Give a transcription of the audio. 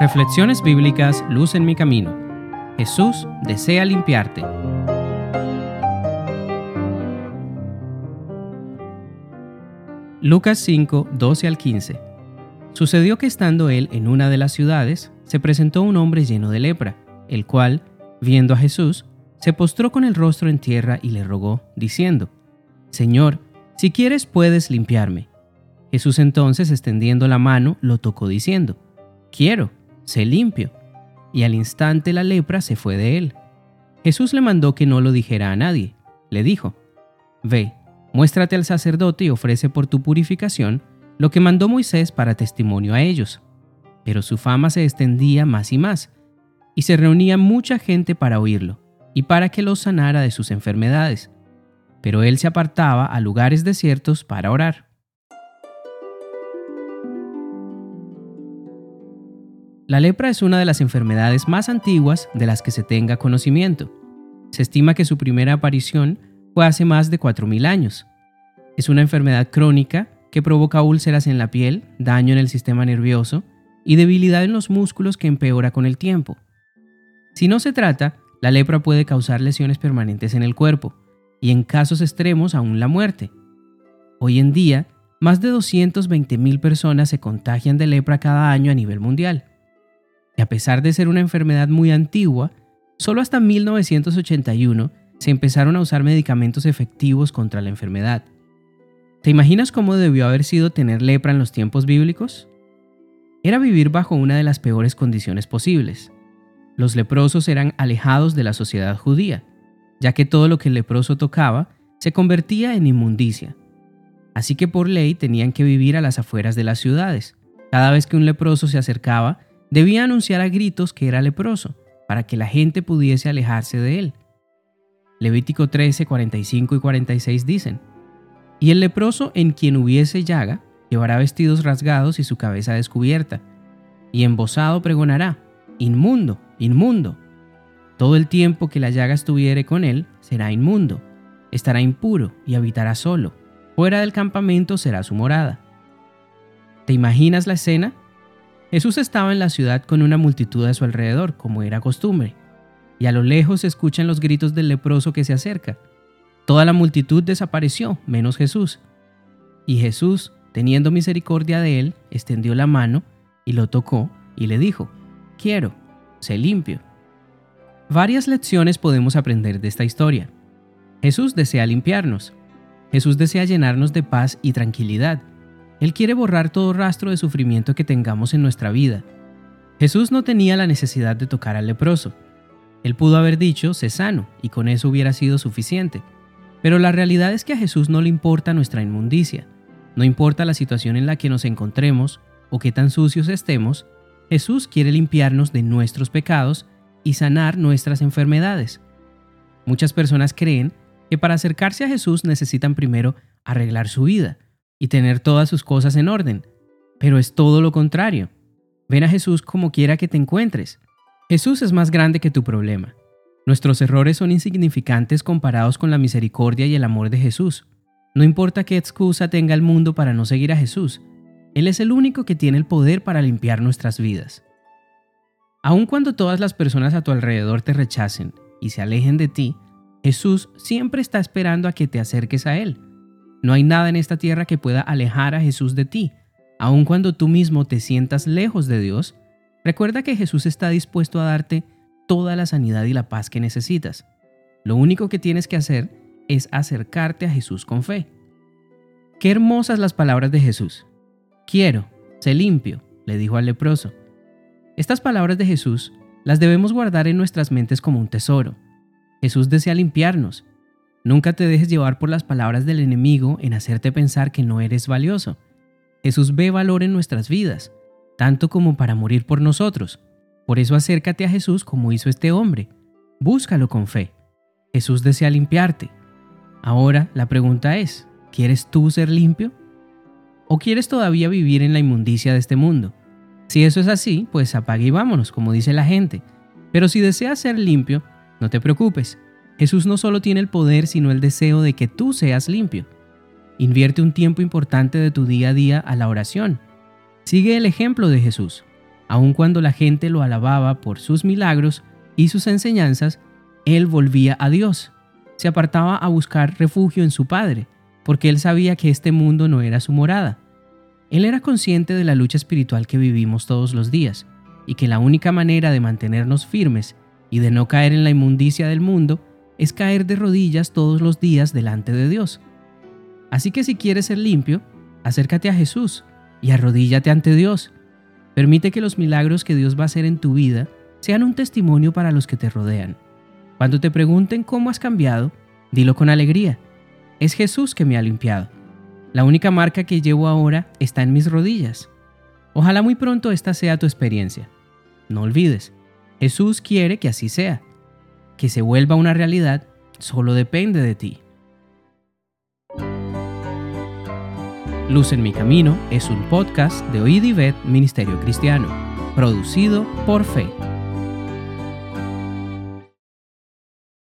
Reflexiones bíblicas Luz en mi camino. Jesús desea limpiarte. Lucas 5, 12 al 15. Sucedió que estando él en una de las ciudades, se presentó un hombre lleno de lepra, el cual, viendo a Jesús, se postró con el rostro en tierra y le rogó, diciendo, Señor, si quieres puedes limpiarme. Jesús entonces, extendiendo la mano, lo tocó diciendo, Quiero, sé limpio. Y al instante la lepra se fue de él. Jesús le mandó que no lo dijera a nadie. Le dijo, Ve, muéstrate al sacerdote y ofrece por tu purificación lo que mandó Moisés para testimonio a ellos. Pero su fama se extendía más y más, y se reunía mucha gente para oírlo y para que los sanara de sus enfermedades. Pero él se apartaba a lugares desiertos para orar. La lepra es una de las enfermedades más antiguas de las que se tenga conocimiento. Se estima que su primera aparición fue hace más de 4.000 años. Es una enfermedad crónica que provoca úlceras en la piel, daño en el sistema nervioso y debilidad en los músculos que empeora con el tiempo. Si no se trata, la lepra puede causar lesiones permanentes en el cuerpo y en casos extremos aún la muerte. Hoy en día, más de 220.000 personas se contagian de lepra cada año a nivel mundial. Y a pesar de ser una enfermedad muy antigua, solo hasta 1981 se empezaron a usar medicamentos efectivos contra la enfermedad. ¿Te imaginas cómo debió haber sido tener lepra en los tiempos bíblicos? Era vivir bajo una de las peores condiciones posibles. Los leprosos eran alejados de la sociedad judía, ya que todo lo que el leproso tocaba se convertía en inmundicia. Así que por ley tenían que vivir a las afueras de las ciudades. Cada vez que un leproso se acercaba, debía anunciar a gritos que era leproso, para que la gente pudiese alejarse de él. Levítico 13, 45 y 46 dicen, Y el leproso en quien hubiese llaga, llevará vestidos rasgados y su cabeza descubierta, y embosado pregonará, Inmundo, inmundo. Todo el tiempo que la llaga estuviere con él será inmundo, estará impuro y habitará solo. Fuera del campamento será su morada. ¿Te imaginas la escena? Jesús estaba en la ciudad con una multitud a su alrededor, como era costumbre, y a lo lejos se escuchan los gritos del leproso que se acerca. Toda la multitud desapareció, menos Jesús. Y Jesús, teniendo misericordia de él, extendió la mano y lo tocó y le dijo, quiero, sé limpio. Varias lecciones podemos aprender de esta historia. Jesús desea limpiarnos. Jesús desea llenarnos de paz y tranquilidad. Él quiere borrar todo rastro de sufrimiento que tengamos en nuestra vida. Jesús no tenía la necesidad de tocar al leproso. Él pudo haber dicho, sé sano, y con eso hubiera sido suficiente. Pero la realidad es que a Jesús no le importa nuestra inmundicia, no importa la situación en la que nos encontremos o qué tan sucios estemos, Jesús quiere limpiarnos de nuestros pecados y sanar nuestras enfermedades. Muchas personas creen que para acercarse a Jesús necesitan primero arreglar su vida y tener todas sus cosas en orden, pero es todo lo contrario. Ven a Jesús como quiera que te encuentres. Jesús es más grande que tu problema. Nuestros errores son insignificantes comparados con la misericordia y el amor de Jesús. No importa qué excusa tenga el mundo para no seguir a Jesús, él es el único que tiene el poder para limpiar nuestras vidas. Aun cuando todas las personas a tu alrededor te rechacen y se alejen de ti, Jesús siempre está esperando a que te acerques a Él. No hay nada en esta tierra que pueda alejar a Jesús de ti. Aun cuando tú mismo te sientas lejos de Dios, recuerda que Jesús está dispuesto a darte toda la sanidad y la paz que necesitas. Lo único que tienes que hacer es acercarte a Jesús con fe. Qué hermosas las palabras de Jesús. Quiero, sé limpio, le dijo al leproso. Estas palabras de Jesús las debemos guardar en nuestras mentes como un tesoro. Jesús desea limpiarnos. Nunca te dejes llevar por las palabras del enemigo en hacerte pensar que no eres valioso. Jesús ve valor en nuestras vidas, tanto como para morir por nosotros. Por eso acércate a Jesús como hizo este hombre. Búscalo con fe. Jesús desea limpiarte. Ahora la pregunta es, ¿quieres tú ser limpio? ¿O quieres todavía vivir en la inmundicia de este mundo? Si eso es así, pues apague y vámonos, como dice la gente. Pero si deseas ser limpio, no te preocupes. Jesús no solo tiene el poder, sino el deseo de que tú seas limpio. Invierte un tiempo importante de tu día a día a la oración. Sigue el ejemplo de Jesús. Aun cuando la gente lo alababa por sus milagros y sus enseñanzas, él volvía a Dios. Se apartaba a buscar refugio en su Padre, porque él sabía que este mundo no era su morada. Él era consciente de la lucha espiritual que vivimos todos los días, y que la única manera de mantenernos firmes y de no caer en la inmundicia del mundo es caer de rodillas todos los días delante de Dios. Así que si quieres ser limpio, acércate a Jesús y arrodíllate ante Dios. Permite que los milagros que Dios va a hacer en tu vida sean un testimonio para los que te rodean. Cuando te pregunten cómo has cambiado, dilo con alegría. Es Jesús que me ha limpiado. La única marca que llevo ahora está en mis rodillas. Ojalá muy pronto esta sea tu experiencia. No olvides, Jesús quiere que así sea. Que se vuelva una realidad solo depende de ti. Luz en mi camino es un podcast de Oíd Ministerio Cristiano, producido por Fe.